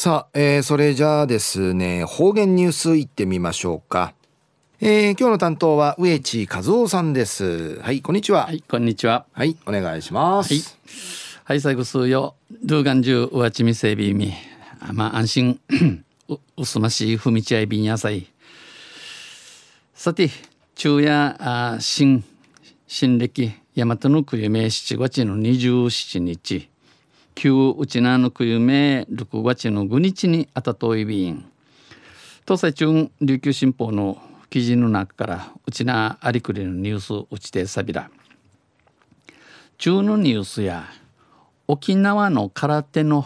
さあ、えー、それじゃあですね方言ニュースいってみましょうか。えー、今日の担当は植地和夫さんです。はいこんにちは。はいこんにちは。はいお願いします。はい。はい最後数よ。ドゥーガンジュウワチミセビミまあ安心。ううすましいふみちあいびんやさい。さて昼夜あ新新暦大和の冬め7月の27日旧うちなの冬め6月の5日にあたといびん。東西中琉球新報の記事の中からうちなありくりのニュースうちてさびら中のニュースや沖縄の空手の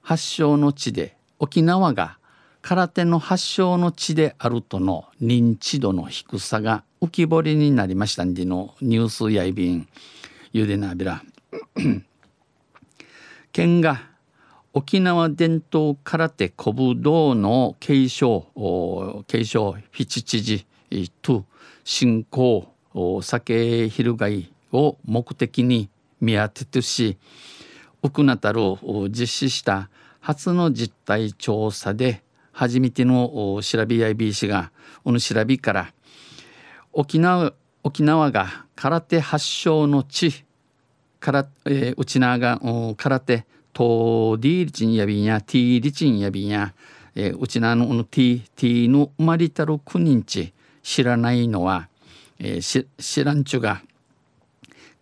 発祥の地で沖縄が空手の発祥の地であるとの認知度の低さが浮き彫りになりましたんでのニュースやいびん。ゆでなびら。県が沖縄伝統空手古武道の継承継承七知事と振興酒翻を目的に見当ててしウクナタルを実施した初の実態調査で初めての調べ IBC がこの調べから沖縄沖縄が空手発祥の地から、えー、うちなが空手と D リチンやびんや T リチンやびんや、えー、うちなの T, T の生まれたる9人ち知らないのは、えー、し知らんちゅが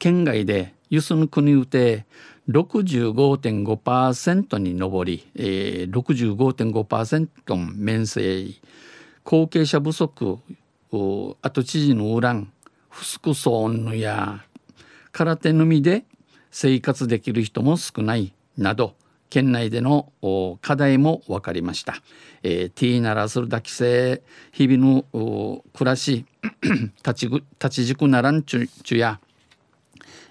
県外でゆすぬ国うて65.5%に上り、えー、65.5%面積後継者不足後知事のウランフスクソーンや空手のみで生活できる人も少ない。など県内での課題も分かりました。えー、ティーナラするだけせ日々の暮らし 立ち立ち軸ならんちゅちゅや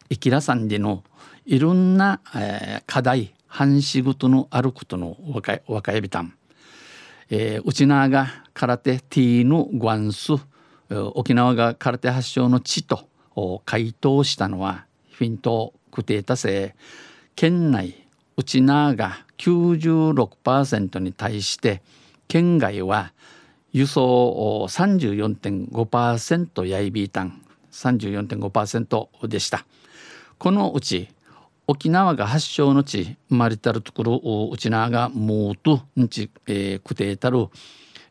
生きらさんでのいろんな、えー、課題半仕事のあることの若い若いびたん、えー、うちなが空手ティーのグアンス沖縄が空手発祥の地と回答したのはフィントクテータ製県内うちなが96%に対して県外は輸送34.5%やいびいたん34.5%でした。このうち沖縄が発祥の地生まれたるところうちながもうとんち、えー、くてたる、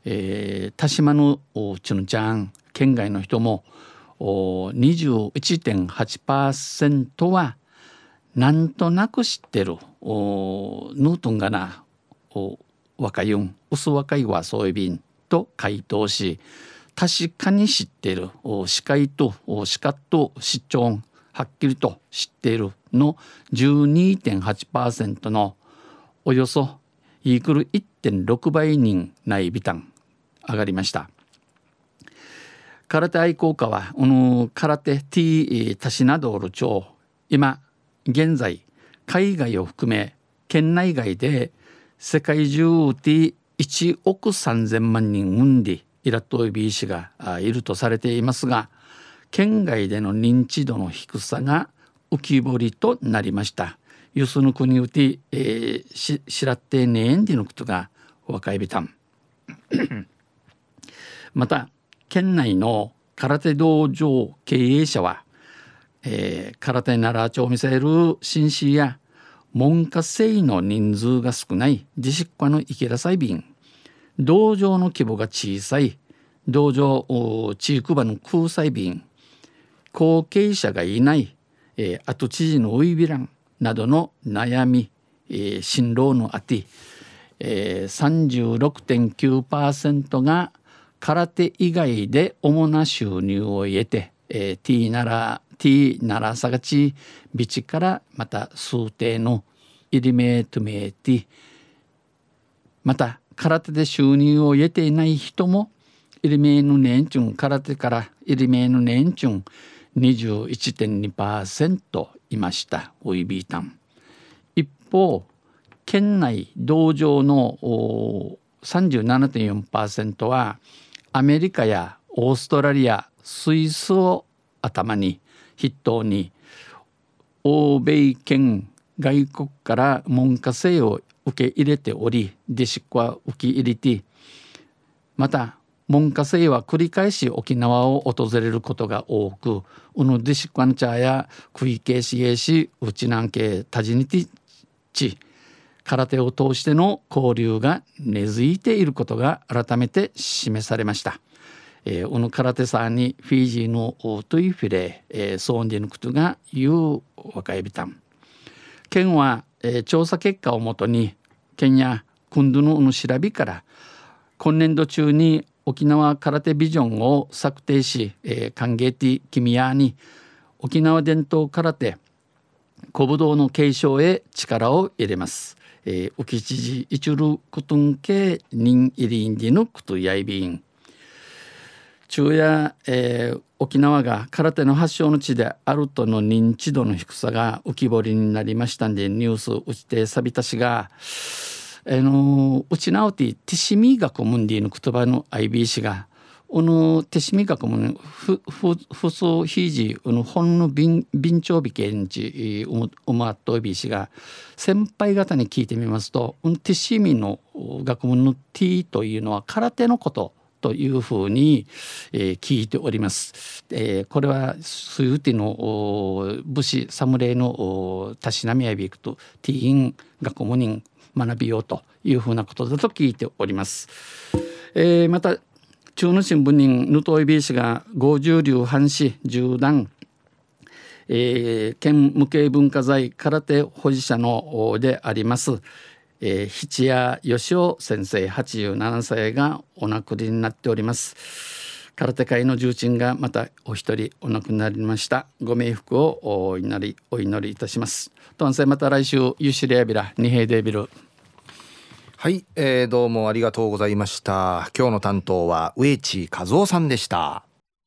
えー、田島のちぬちゃん県外の人も21.8%はなんとなく知ってる。ヌートンがな若いん薄若いはそういびんと回答し確かに知っている視界と視覚と視聴はっきりと知っているの12.8%のおよそイークル1.6倍人内ビタン上がりました。空手愛好家はこの空手 T タシナドール町今現在海外を含め県内外で世界中で1億3,000万人産んでイラットイビー氏がいるとされていますが県外での認知度の低さが浮き彫りとなりました。ユスの国うて、えー、ししらってねえんでのことが若いびたん。また県内の空手道場経営者は、えー、空手なら町見せる紳士や門下生の人数が少ない自粛家の池田裁便道場の規模が小さい。道場地域場の空裁便後継者がいない、えー、後知事のウイビランなどの悩み、えー、辛労のあて、えー、36.9%が空手以外で主な収入を得て、えー、T なら T ならさがちビチからまた数定のイリメートメーティまた空手で収入を得ていない人もイリメーの年中空手からイリメーの年中21.2%いました。ウイビータン一方県内道場の37.4%はアメリカやオーストラリアスイスを頭に筆頭に欧米圏外国から文科生を受け入れており弟子は受け入れてまた門下生は繰り返し沖縄を訪れることが多くうぬディシクワンチャーやクイケシエシウチナンケタジニティチ空手を通しての交流が根付いていることが改めて示されました。えー、うぬ空手さんにフィジーのトイフィレ、えー、ソーンディヌクトが言う若いビタン。県は、えー、調査結果をもとに県やクンドゥの調べから今年度中に沖縄空手ビジョンを策定し、えー、歓迎ティ君やに沖縄伝統空手古武道の継承へ力を入れます。えー、沖知事イチュルクトンケニイリンディのクトヤイビン昼夜、えー、沖縄が空手の発祥の地であるとの認知度の低さが浮き彫りになりましたんでニュース打ちてさびたしがあのうちなおてティシミ学ムンディの言葉の IB がおのティシミ学ムふふふそひじおの本の便便長美見地うまっといびしが先輩方に聞いてみますとティシミの学問の T というのは空手のことというふうに、えー、聞いております。えー、これはスユティの武士侍のたしなみやびくとティーン学問人学びようというふうなことだと聞いております。えー、また中野新聞人ヌトイビー氏が五十流藩士十段えー、県無形文化財空手保持者のであります、えー、七谷義雄先生87歳がお亡くなりになっております。空手界の重鎮がまたお一人お亡くなりました。ご冥福をお祈りお祈りいたします。とんせまた来週ユシリアビラ二平デビル。はい、えー、どうもありがとうございました。今日の担当は植地和夫さんでした。